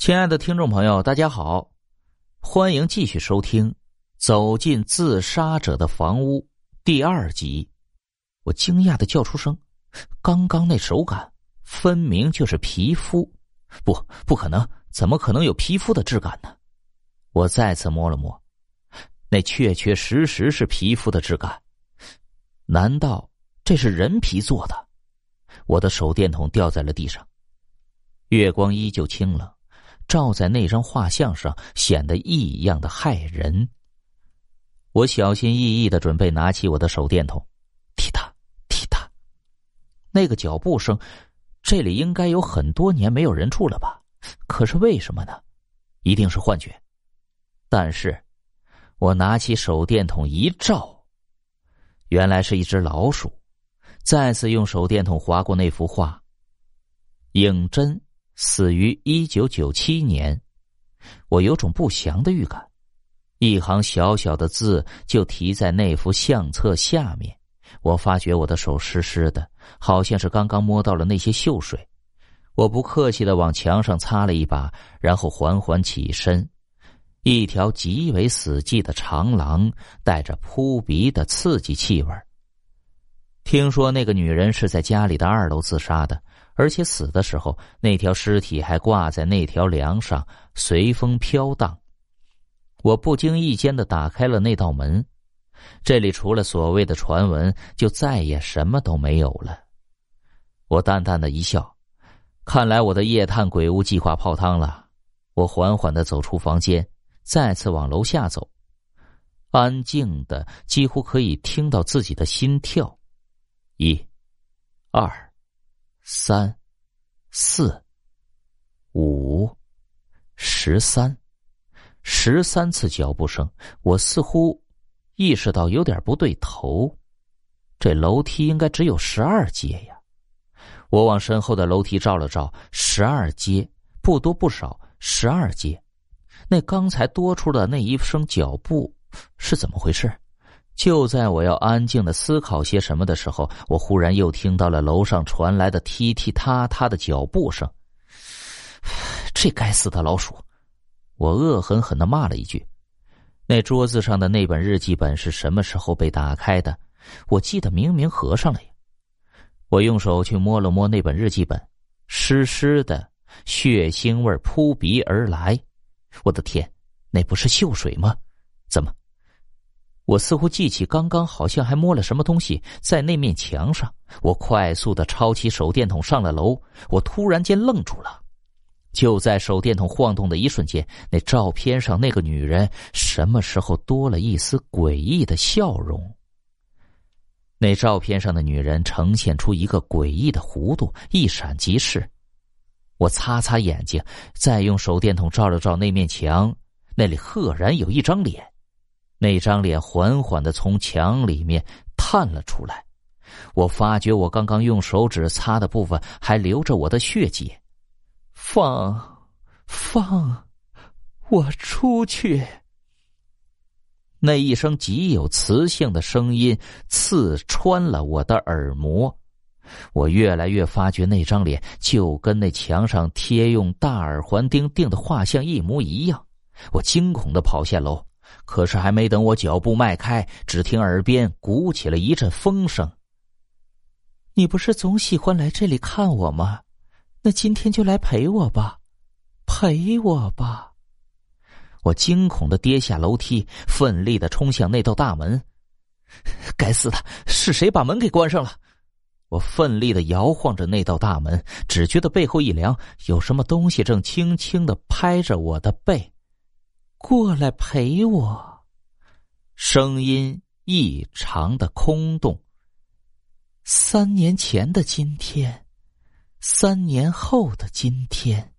亲爱的听众朋友，大家好，欢迎继续收听《走进自杀者的房屋》第二集。我惊讶的叫出声：“刚刚那手感，分明就是皮肤，不，不可能，怎么可能有皮肤的质感呢？”我再次摸了摸，那确确实实是皮肤的质感。难道这是人皮做的？我的手电筒掉在了地上，月光依旧清冷。照在那张画像上，显得异样的骇人。我小心翼翼的准备拿起我的手电筒，踢踏踢踏，那个脚步声，这里应该有很多年没有人住了吧？可是为什么呢？一定是幻觉。但是，我拿起手电筒一照，原来是一只老鼠。再次用手电筒划过那幅画，影针。死于一九九七年，我有种不祥的预感。一行小小的字就题在那幅相册下面。我发觉我的手湿湿的，好像是刚刚摸到了那些锈水。我不客气的往墙上擦了一把，然后缓缓起身。一条极为死寂的长廊，带着扑鼻的刺激气味。听说那个女人是在家里的二楼自杀的。而且死的时候，那条尸体还挂在那条梁上，随风飘荡。我不经意间的打开了那道门，这里除了所谓的传闻，就再也什么都没有了。我淡淡的一笑，看来我的夜探鬼屋计划泡汤了。我缓缓的走出房间，再次往楼下走，安静的几乎可以听到自己的心跳。一，二。三，四，五，十三，十三次脚步声，我似乎意识到有点不对头。这楼梯应该只有十二阶呀！我往身后的楼梯照了照，十二阶，不多不少，十二阶。那刚才多出的那一声脚步是怎么回事？就在我要安静的思考些什么的时候，我忽然又听到了楼上传来的踢踢踏踏的脚步声。这该死的老鼠！我恶狠狠的骂了一句。那桌子上的那本日记本是什么时候被打开的？我记得明明合上了呀。我用手去摸了摸那本日记本，湿湿的，血腥味扑鼻而来。我的天，那不是锈水吗？怎么？我似乎记起刚刚好像还摸了什么东西在那面墙上。我快速的抄起手电筒上了楼。我突然间愣住了，就在手电筒晃动的一瞬间，那照片上那个女人什么时候多了一丝诡异的笑容？那照片上的女人呈现出一个诡异的弧度，一闪即逝。我擦擦眼睛，再用手电筒照了照那面墙，那里赫然有一张脸。那张脸缓缓的从墙里面探了出来，我发觉我刚刚用手指擦的部分还留着我的血迹。放，放，我出去！那一声极有磁性的声音刺穿了我的耳膜，我越来越发觉那张脸就跟那墙上贴用大耳环钉钉的画像一模一样。我惊恐的跑下楼。可是还没等我脚步迈开，只听耳边鼓起了一阵风声。你不是总喜欢来这里看我吗？那今天就来陪我吧，陪我吧！我惊恐的跌下楼梯，奋力的冲向那道大门。该死的，是谁把门给关上了？我奋力的摇晃着那道大门，只觉得背后一凉，有什么东西正轻轻的拍着我的背。过来陪我，声音异常的空洞。三年前的今天，三年后的今天，